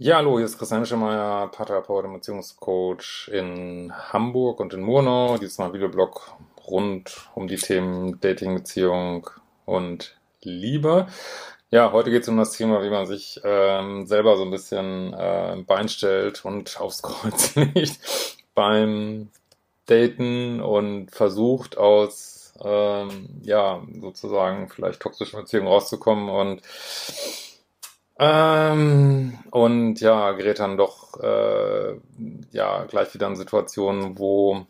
Ja, hallo, hier ist Christian Schemeier, Paartherapeut und Beziehungscoach in Hamburg und in Murnau. Dieses Mal Videoblog rund um die Themen Dating, Beziehung und Liebe. Ja, heute geht es um das Thema, wie man sich ähm, selber so ein bisschen äh, im Bein stellt und aufs Kreuz legt beim Daten und versucht aus, ähm, ja, sozusagen vielleicht toxischen Beziehungen rauszukommen und ähm, und ja, gerät dann doch äh, ja gleich wieder in Situationen, wo,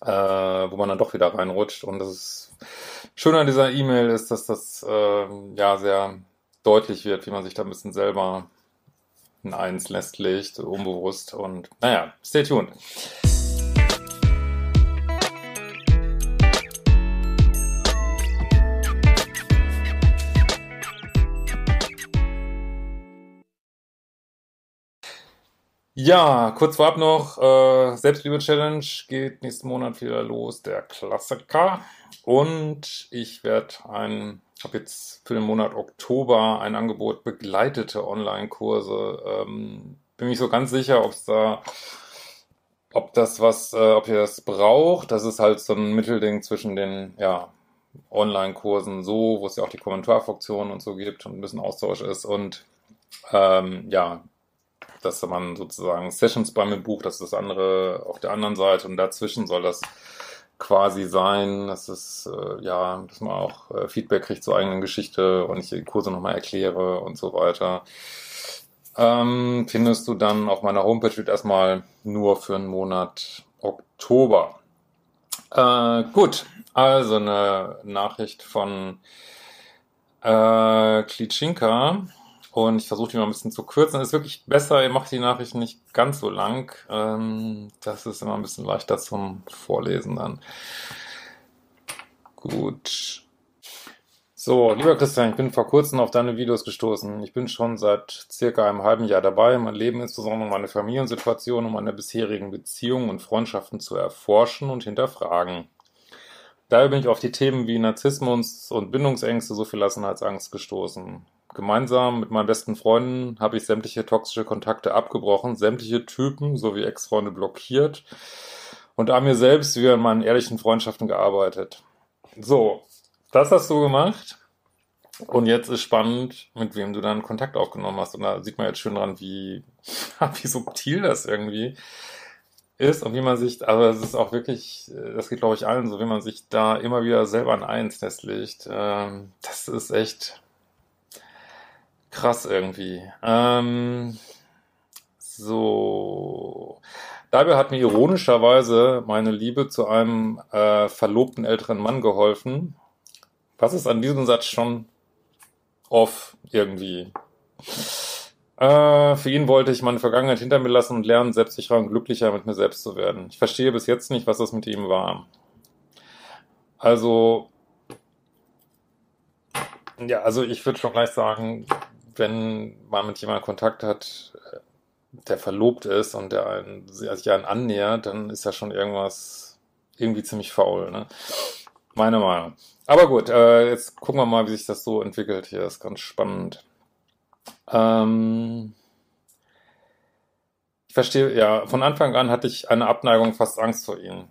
äh, wo man dann doch wieder reinrutscht. Und das ist schön an dieser E-Mail ist, dass das äh, ja sehr deutlich wird, wie man sich da ein bisschen selber ein Eins lässt legt, unbewusst. Und naja, stay tuned. Ja, kurz vorab noch, äh, Selbstliebe-Challenge geht nächsten Monat wieder los, der Klassiker. Und ich werde ein, habe jetzt für den Monat Oktober ein Angebot begleitete Online-Kurse. Ähm, bin mich so ganz sicher, ob es da, ob das was, äh, ob ihr das braucht. Das ist halt so ein Mittelding zwischen den, ja, Online-Kursen so, wo es ja auch die Kommentarfunktion und so gibt und ein bisschen Austausch ist und ähm, ja, dass man sozusagen Sessions bei mir bucht, das ist das andere auf der anderen Seite und dazwischen soll das quasi sein, dass es äh, ja, dass man auch äh, Feedback kriegt zur eigenen Geschichte und ich die Kurse nochmal erkläre und so weiter. Ähm, findest du dann auf meiner Homepage wird erstmal nur für einen Monat Oktober. Äh, gut, also eine Nachricht von äh, Klitschinka. Und ich versuche die mal ein bisschen zu kürzen. Es ist wirklich besser, ihr macht die Nachrichten nicht ganz so lang. Ähm, das ist immer ein bisschen leichter zum Vorlesen dann. Gut. So, lieber Christian, ich bin vor kurzem auf deine Videos gestoßen. Ich bin schon seit circa einem halben Jahr dabei, mein Leben, insbesondere meine Familiensituation und meine bisherigen Beziehungen und Freundschaften zu erforschen und hinterfragen. Daher bin ich auf die Themen wie Narzissmus und Bindungsängste sowie Verlassenheitsangst gestoßen. Gemeinsam mit meinen besten Freunden habe ich sämtliche toxische Kontakte abgebrochen, sämtliche Typen sowie Ex-Freunde blockiert und an mir selbst wie an meinen ehrlichen Freundschaften gearbeitet. So, das hast du gemacht. Und jetzt ist spannend, mit wem du dann Kontakt aufgenommen hast. Und da sieht man jetzt schön dran, wie, wie subtil das irgendwie ist und wie man sich, aber es ist auch wirklich, das geht glaube ich allen so, wie man sich da immer wieder selber ein Eins festlegt. Ähm, das ist echt krass irgendwie. Ähm, so. Dabei hat mir ironischerweise meine Liebe zu einem äh, verlobten älteren Mann geholfen. Was ist an diesem Satz schon off irgendwie? Äh, für ihn wollte ich meine Vergangenheit hinter mir lassen und lernen, selbstsicherer und glücklicher mit mir selbst zu werden. Ich verstehe bis jetzt nicht, was das mit ihm war. Also, ja, also ich würde schon gleich sagen, wenn man mit jemandem Kontakt hat, der verlobt ist und der einen, sich einen annähert, dann ist ja schon irgendwas irgendwie ziemlich faul. Ne? Meine Meinung. Aber gut, äh, jetzt gucken wir mal, wie sich das so entwickelt hier. Das ist ganz spannend. Ähm ich verstehe, ja, von Anfang an hatte ich eine Abneigung, fast Angst vor ihm.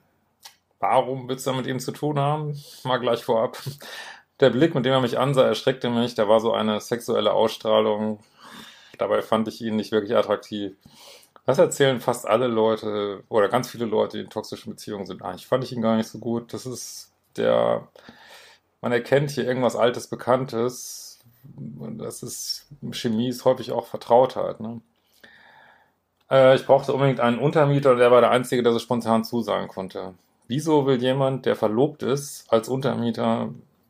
Warum willst du mit ihm zu tun haben? Mal gleich vorab. Der Blick, mit dem er mich ansah, erschreckte mich. Da war so eine sexuelle Ausstrahlung. Dabei fand ich ihn nicht wirklich attraktiv. Das erzählen fast alle Leute oder ganz viele Leute, die in toxischen Beziehungen sind. Eigentlich fand ich ihn gar nicht so gut. Das ist der, man erkennt hier irgendwas Altes, Bekanntes. Das ist, Chemie ist häufig auch Vertrautheit. Ne? Äh, ich brauchte unbedingt einen Untermieter und der war der Einzige, der so spontan zusagen konnte. Wieso will jemand, der verlobt ist, als Untermieter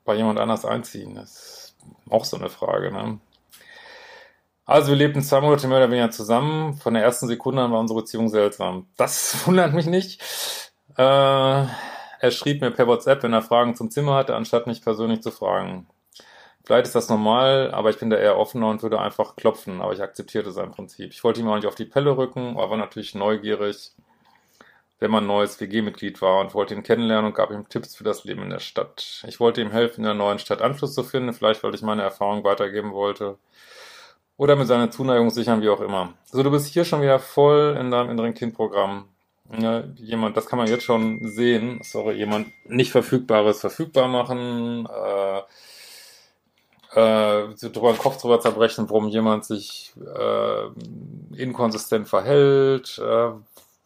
bei jemand anders einziehen. Das auch so eine Frage, ne? Also wir lebten zwei Monate mehr oder weniger zusammen. Von der ersten Sekunde an war unsere Beziehung seltsam. Das wundert mich nicht. Äh, er schrieb mir per WhatsApp, wenn er Fragen zum Zimmer hatte, anstatt mich persönlich zu fragen. Vielleicht ist das normal, aber ich bin da eher offener und würde einfach klopfen, aber ich akzeptierte sein Prinzip. Ich wollte ihm auch nicht auf die Pelle rücken, aber war natürlich neugierig, wenn man neues WG-Mitglied war und wollte ihn kennenlernen und gab ihm Tipps für das Leben in der Stadt. Ich wollte ihm helfen, in der neuen Stadt Anschluss zu finden, vielleicht weil ich meine Erfahrung weitergeben wollte oder mit seiner Zuneigung sichern, wie auch immer. So, du bist hier schon wieder voll in deinem inneren Kindprogramm. Ja, jemand, das kann man jetzt schon sehen, sorry, jemand nicht Verfügbares verfügbar machen, äh, äh, drüber den Kopf drüber zerbrechen, warum jemand sich äh, inkonsistent verhält. Äh,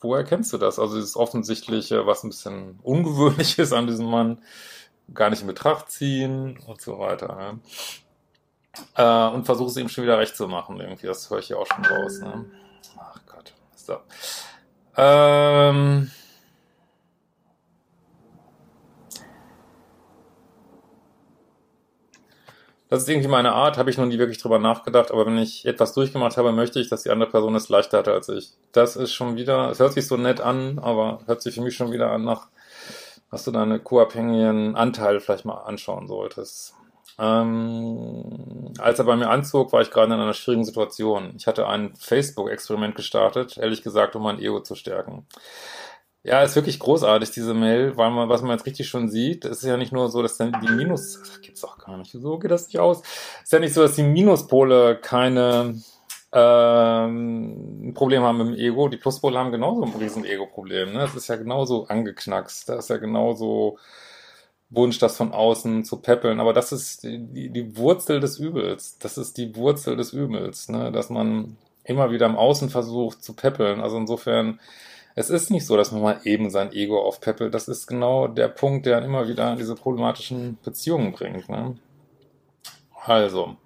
wo erkennst du das? Also dieses Offensichtliche, was ein bisschen ungewöhnlich ist an diesem Mann, gar nicht in Betracht ziehen und so weiter. Ja. Äh, und versuche es ihm schon wieder recht zu machen, irgendwie. Das höre ich ja auch schon raus. Ne? Ach Gott. So. Ähm, das ist irgendwie meine Art, habe ich noch nie wirklich drüber nachgedacht, aber wenn ich etwas durchgemacht habe, möchte ich, dass die andere Person es leichter hatte als ich. Das ist schon wieder, es hört sich so nett an, aber hört sich für mich schon wieder an nach, dass du deine co-abhängigen Anteile vielleicht mal anschauen solltest. Ähm, als er bei mir anzog, war ich gerade in einer schwierigen Situation. Ich hatte ein Facebook-Experiment gestartet, ehrlich gesagt, um mein Ego zu stärken. Ja, ist wirklich großartig, diese Mail, weil man, was man jetzt richtig schon sieht, ist ja nicht nur so, dass dann die Minus, gibt's doch gar nicht, so geht das nicht aus. Ist ja nicht so, dass die Minuspole keine, ähm, ein Problem haben mit dem Ego. Die Pluspole haben genauso ein riesen Ego-Problem, ne? Das ist ja genauso angeknackst. Das ist ja genauso Wunsch, das von außen zu peppeln. Aber das ist die, die Wurzel des Übels. Das ist die Wurzel des Übels, ne? Dass man immer wieder im Außen versucht zu peppeln. Also insofern, es ist nicht so, dass man mal eben sein Ego aufpeppelt. Das ist genau der Punkt, der immer wieder diese problematischen Beziehungen bringt. Ne? Also,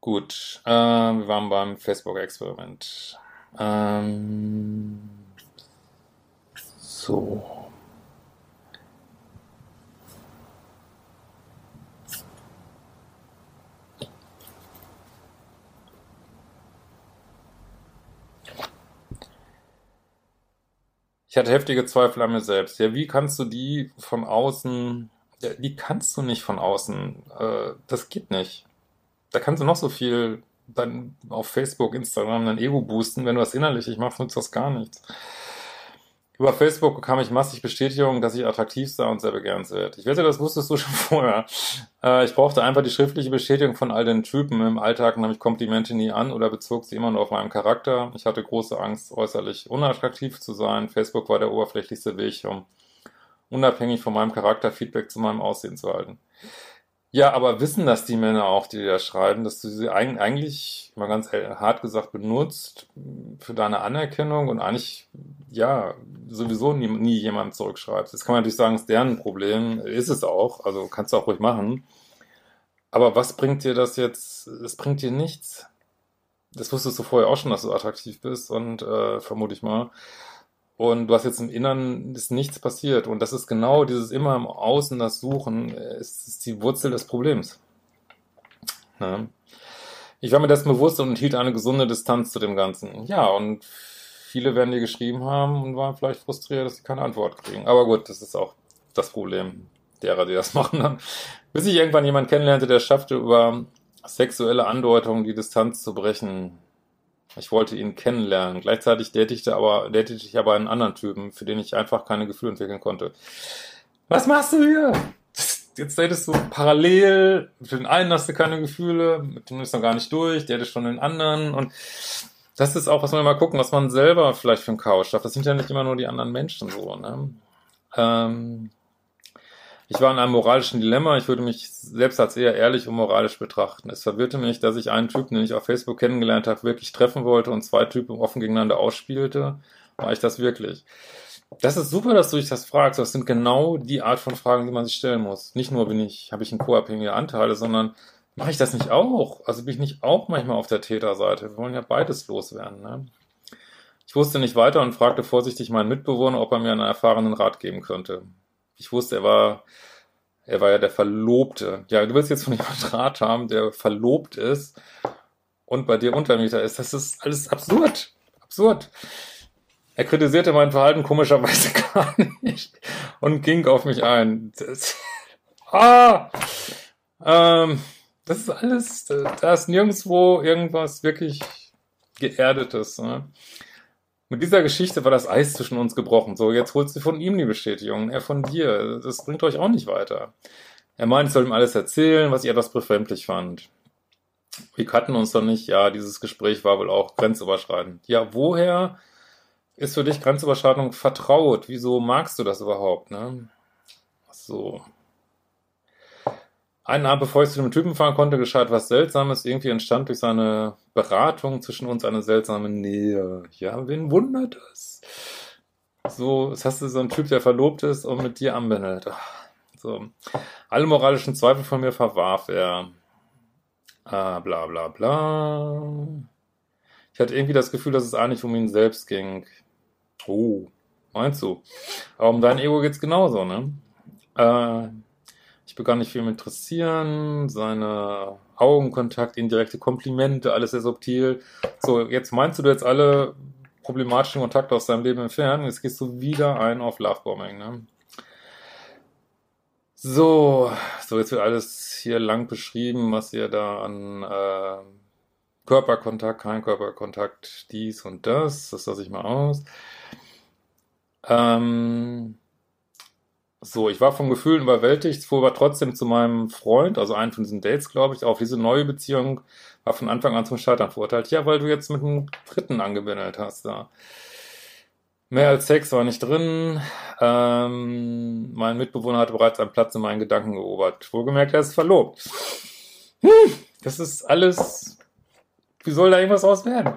gut, äh, wir waren beim Facebook-Experiment. Ähm, so. Ich hatte heftige Zweifel an mir selbst. Ja, wie kannst du die von außen, ja, die kannst du nicht von außen. Äh, das geht nicht. Da kannst du noch so viel dann auf Facebook, Instagram dein Ego boosten. Wenn du das innerlich nicht machst, nutzt das gar nichts. Über Facebook bekam ich massig Bestätigung, dass ich attraktiv sei und sehr begehrenswert. Ich wette, das wusstest du schon vorher. Äh, ich brauchte einfach die schriftliche Bestätigung von all den Typen. Im Alltag nahm ich Komplimente nie an oder bezog sie immer nur auf meinen Charakter. Ich hatte große Angst, äußerlich unattraktiv zu sein. Facebook war der oberflächlichste Weg, um unabhängig von meinem Charakter Feedback zu meinem Aussehen zu halten. Ja, aber wissen das die Männer auch, die da schreiben, dass du sie eigentlich, mal ganz hart gesagt, benutzt für deine Anerkennung und eigentlich, ja, sowieso nie, nie jemand zurückschreibt. Das kann man natürlich sagen, ist deren Problem, ist es auch, also kannst du auch ruhig machen. Aber was bringt dir das jetzt? Es bringt dir nichts. Das wusstest du vorher auch schon, dass du attraktiv bist und äh, vermute ich mal und du hast jetzt im Innern ist nichts passiert. Und das ist genau dieses immer im Außen das Suchen, ist, ist die Wurzel des Problems. Ja. Ich war mir dessen bewusst und hielt eine gesunde Distanz zu dem Ganzen. Ja, und viele werden dir geschrieben haben und waren vielleicht frustriert, dass sie keine Antwort kriegen. Aber gut, das ist auch das Problem derer, die das machen dann. Bis ich irgendwann jemanden kennenlernte, der schaffte, über sexuelle Andeutungen die Distanz zu brechen. Ich wollte ihn kennenlernen. Gleichzeitig datete, aber, datete ich aber einen anderen Typen, für den ich einfach keine Gefühle entwickeln konnte. Was machst du hier? Jetzt datest du parallel. Für den einen hast du keine Gefühle, mit dem ist noch gar nicht durch, der ist schon den anderen. Und das ist auch, was man mal gucken, was man selber vielleicht für ein Chaos schafft. Das sind ja nicht immer nur die anderen Menschen so. Ne? Ähm, ich war in einem moralischen Dilemma. Ich würde mich selbst als eher ehrlich und moralisch betrachten. Es verwirrte mich, dass ich einen Typen, den ich auf Facebook kennengelernt habe, wirklich treffen wollte und zwei Typen offen gegeneinander ausspielte. War ich das wirklich? Das ist super, dass du dich das fragst. Das sind genau die Art von Fragen, die man sich stellen muss. Nicht nur bin ich, habe ich einen co-abhängige Anteile, sondern mache ich das nicht auch? Also bin ich nicht auch manchmal auf der Täterseite? Wir wollen ja beides loswerden. Ne? Ich wusste nicht weiter und fragte vorsichtig meinen Mitbewohner, ob er mir einen erfahrenen Rat geben könnte. Ich wusste, er war Er war ja der Verlobte. Ja, du willst jetzt von jemandem Draht haben, der verlobt ist und bei dir Untermieter ist. Das ist alles absurd. Absurd. Er kritisierte mein Verhalten komischerweise gar nicht und ging auf mich ein. Das, ah! Ähm, das ist alles, da ist nirgendwo irgendwas wirklich Geerdetes. Ne? Mit dieser Geschichte war das Eis zwischen uns gebrochen. So, jetzt holst du von ihm die Bestätigung, er von dir. Das bringt euch auch nicht weiter. Er meint, ich soll ihm alles erzählen, was ich etwas befremdlich fand. Wir kannten uns doch nicht. Ja, dieses Gespräch war wohl auch grenzüberschreitend. Ja, woher ist für dich Grenzüberschreitung vertraut? Wieso magst du das überhaupt, ne? So. Einen Abend, bevor ich zu dem Typen fahren konnte, geschah etwas Seltsames. Irgendwie entstand durch seine Beratung zwischen uns eine seltsame Nähe. Ja, wen wundert das? So, jetzt hast du so einen Typ, der verlobt ist und mit dir anbändelt. So. Alle moralischen Zweifel von mir verwarf er. Ah, bla bla bla. Ich hatte irgendwie das Gefühl, dass es eigentlich um ihn selbst ging. Oh, meinst du? Aber um dein Ego geht's genauso, ne? Äh, ich begann nicht viel mit interessieren, seine Augenkontakt, indirekte Komplimente, alles sehr subtil. So, jetzt meinst du jetzt alle problematischen Kontakte aus deinem Leben entfernen, jetzt gehst du wieder ein auf Lovebombing, ne? So, so jetzt wird alles hier lang beschrieben, was ihr da an äh, Körperkontakt, kein Körperkontakt, dies und das, das lasse ich mal aus. Ähm, so, ich war von Gefühlen überwältigt, fuhr aber trotzdem zu meinem Freund, also einen von diesen Dates, glaube ich, auf diese neue Beziehung, war von Anfang an zum Scheitern verurteilt. Ja, weil du jetzt mit einem Dritten angebindelt hast da. Mehr als Sex war nicht drin. Ähm, mein Mitbewohner hatte bereits einen Platz in meinen Gedanken erobert. Wohlgemerkt, er ist verlobt. Hm, das ist alles. Wie soll da irgendwas aus werden?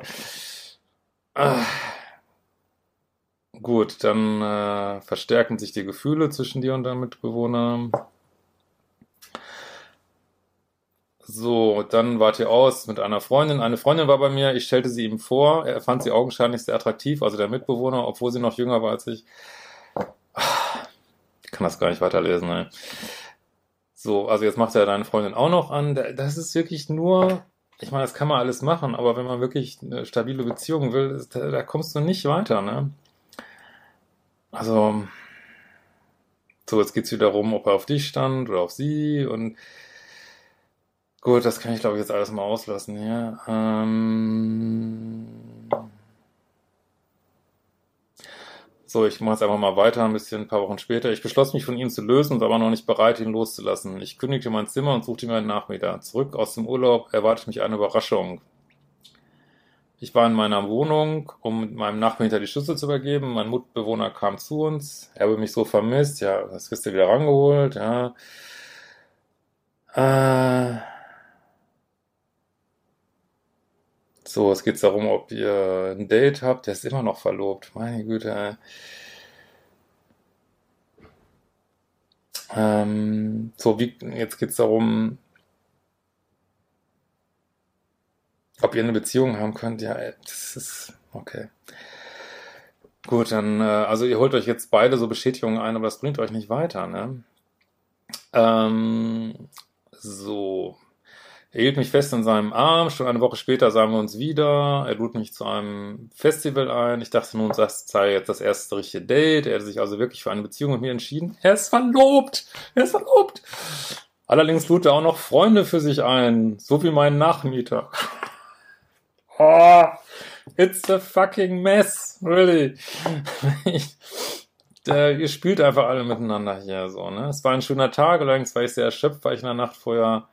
Ah. Gut, dann äh, verstärken sich die Gefühle zwischen dir und deinem Mitbewohner. So, dann wart ihr aus mit einer Freundin. Eine Freundin war bei mir, ich stellte sie ihm vor. Er fand sie augenscheinlich sehr attraktiv, also der Mitbewohner, obwohl sie noch jünger war als ich. Ich kann das gar nicht weiterlesen, ne? So, also jetzt macht er deine Freundin auch noch an. Das ist wirklich nur, ich meine, das kann man alles machen, aber wenn man wirklich eine stabile Beziehung will, da kommst du nicht weiter, ne? Also, so, jetzt geht's wieder darum, ob er auf dich stand oder auf sie und gut, das kann ich glaube ich jetzt alles mal auslassen hier. Ähm, so, ich mache jetzt einfach mal weiter, ein bisschen ein paar Wochen später. Ich beschloss mich von ihm zu lösen und war aber noch nicht bereit, ihn loszulassen. Ich kündigte mein Zimmer und suchte mir einen Nachmieter. Zurück aus dem Urlaub erwartet mich eine Überraschung. Ich war in meiner Wohnung, um meinem Nachmieter die Schlüssel zu übergeben. Mein Mitbewohner kam zu uns. Er habe mich so vermisst. Ja, das wirst du wieder rangeholt. Ja. Äh so, es geht darum, ob ihr ein Date habt. Der ist immer noch verlobt. Meine Güte. Ähm, so, wie, jetzt geht es darum, ob ihr eine Beziehung haben könnt, ja, das ist okay. Gut, dann, äh, also ihr holt euch jetzt beide so Bestätigungen ein, aber das bringt euch nicht weiter, ne? Ähm, so. Er hielt mich fest in seinem Arm, schon eine Woche später sahen wir uns wieder. Er lud mich zu einem Festival ein. Ich dachte nun, das sei jetzt das erste richtige Date. Er hätte sich also wirklich für eine Beziehung mit mir entschieden. Er ist verlobt! Er ist verlobt! Allerdings lud er auch noch Freunde für sich ein, so wie mein Nachmieter. Oh, it's a fucking mess, really. Der, ihr spielt einfach alle miteinander hier so, ne? Es war ein schöner Tag, allerdings war ich sehr erschöpft, weil ich in der Nacht vorher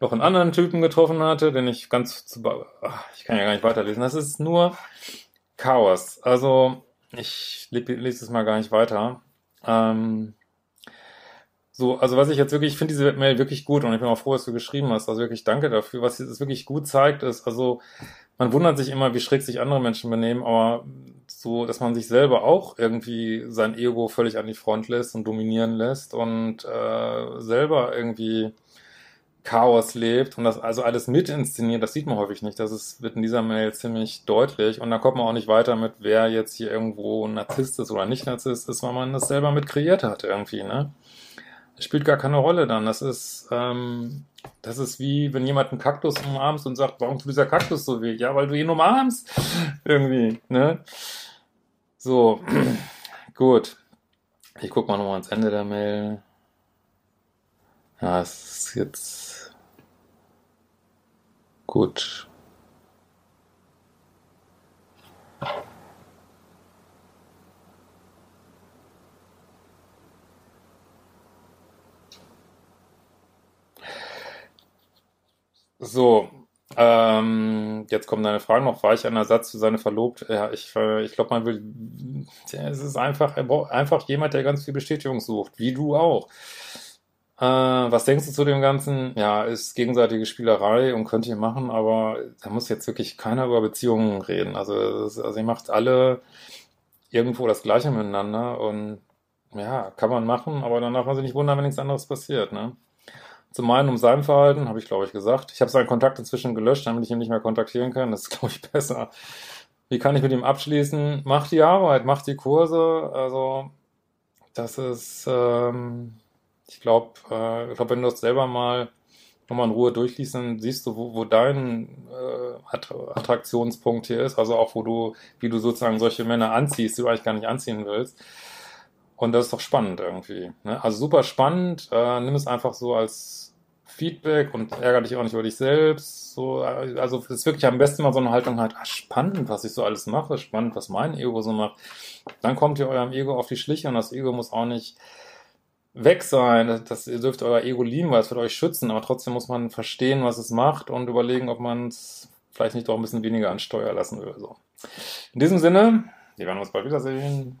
noch einen anderen Typen getroffen hatte, den ich ganz zu, ach, ich kann ja gar nicht weiterlesen. Das ist nur Chaos. Also, ich lese es mal gar nicht weiter. Ähm, so, also was ich jetzt wirklich, ich finde diese Mail wirklich gut und ich bin auch froh, dass du geschrieben hast. Also wirklich danke dafür. Was es wirklich gut zeigt, ist, also man wundert sich immer, wie schräg sich andere Menschen benehmen, aber so, dass man sich selber auch irgendwie sein Ego völlig an die Front lässt und dominieren lässt und äh, selber irgendwie Chaos lebt und das also alles mit inszeniert, das sieht man häufig nicht. Das ist, wird in dieser Mail ziemlich deutlich und da kommt man auch nicht weiter mit, wer jetzt hier irgendwo ein Narzisst ist oder nicht Narzisst ist, weil man das selber mit kreiert hat irgendwie, ne? Spielt gar keine Rolle dann. Das ist, ähm, das ist wie, wenn jemand einen Kaktus umarmst und sagt, warum tut dieser Kaktus so weh? Ja, weil du ihn umarmst. Irgendwie, ne? So, gut. Ich guck mal nochmal ans Ende der Mail. Ja, es ist jetzt gut. So, ähm, jetzt kommt deine Frage noch. War ich ein Ersatz für seine Verlobte? Ja, ich, äh, ich glaube, man will. Es ist einfach, einfach jemand, der ganz viel Bestätigung sucht, wie du auch. Äh, was denkst du zu dem Ganzen? Ja, ist gegenseitige Spielerei und könnt ihr machen, aber da muss jetzt wirklich keiner über Beziehungen reden. Also, also ihr macht alle irgendwo das Gleiche miteinander und ja, kann man machen, aber danach man sich nicht wundern, wenn nichts anderes passiert, ne? Zum einen um sein Verhalten, habe ich glaube ich gesagt. Ich habe seinen Kontakt inzwischen gelöscht, damit ich ihn nicht mehr kontaktieren kann. Das ist glaube ich besser. Wie kann ich mit ihm abschließen? Mach die Arbeit, mach die Kurse. Also das ist, ähm, ich glaube, äh, ich glaube, wenn du das selber mal nochmal in Ruhe durchliest, dann siehst du, wo, wo dein äh, Attraktionspunkt hier ist. Also auch, wo du, wie du sozusagen solche Männer anziehst, die du eigentlich gar nicht anziehen willst. Und das ist doch spannend irgendwie. Ne? Also super spannend. Äh, nimm es einfach so als Feedback und ärgere dich auch nicht über dich selbst. So, äh, also es ist wirklich am besten mal so eine Haltung halt, ah, spannend, was ich so alles mache, spannend, was mein Ego so macht. Dann kommt ihr eurem Ego auf die Schliche und das Ego muss auch nicht weg sein. Das, das, ihr dürft euer Ego lieben, weil es wird euch schützen, aber trotzdem muss man verstehen, was es macht und überlegen, ob man es vielleicht nicht doch ein bisschen weniger an Steuer lassen will. So. In diesem Sinne, wir werden uns bald wiedersehen.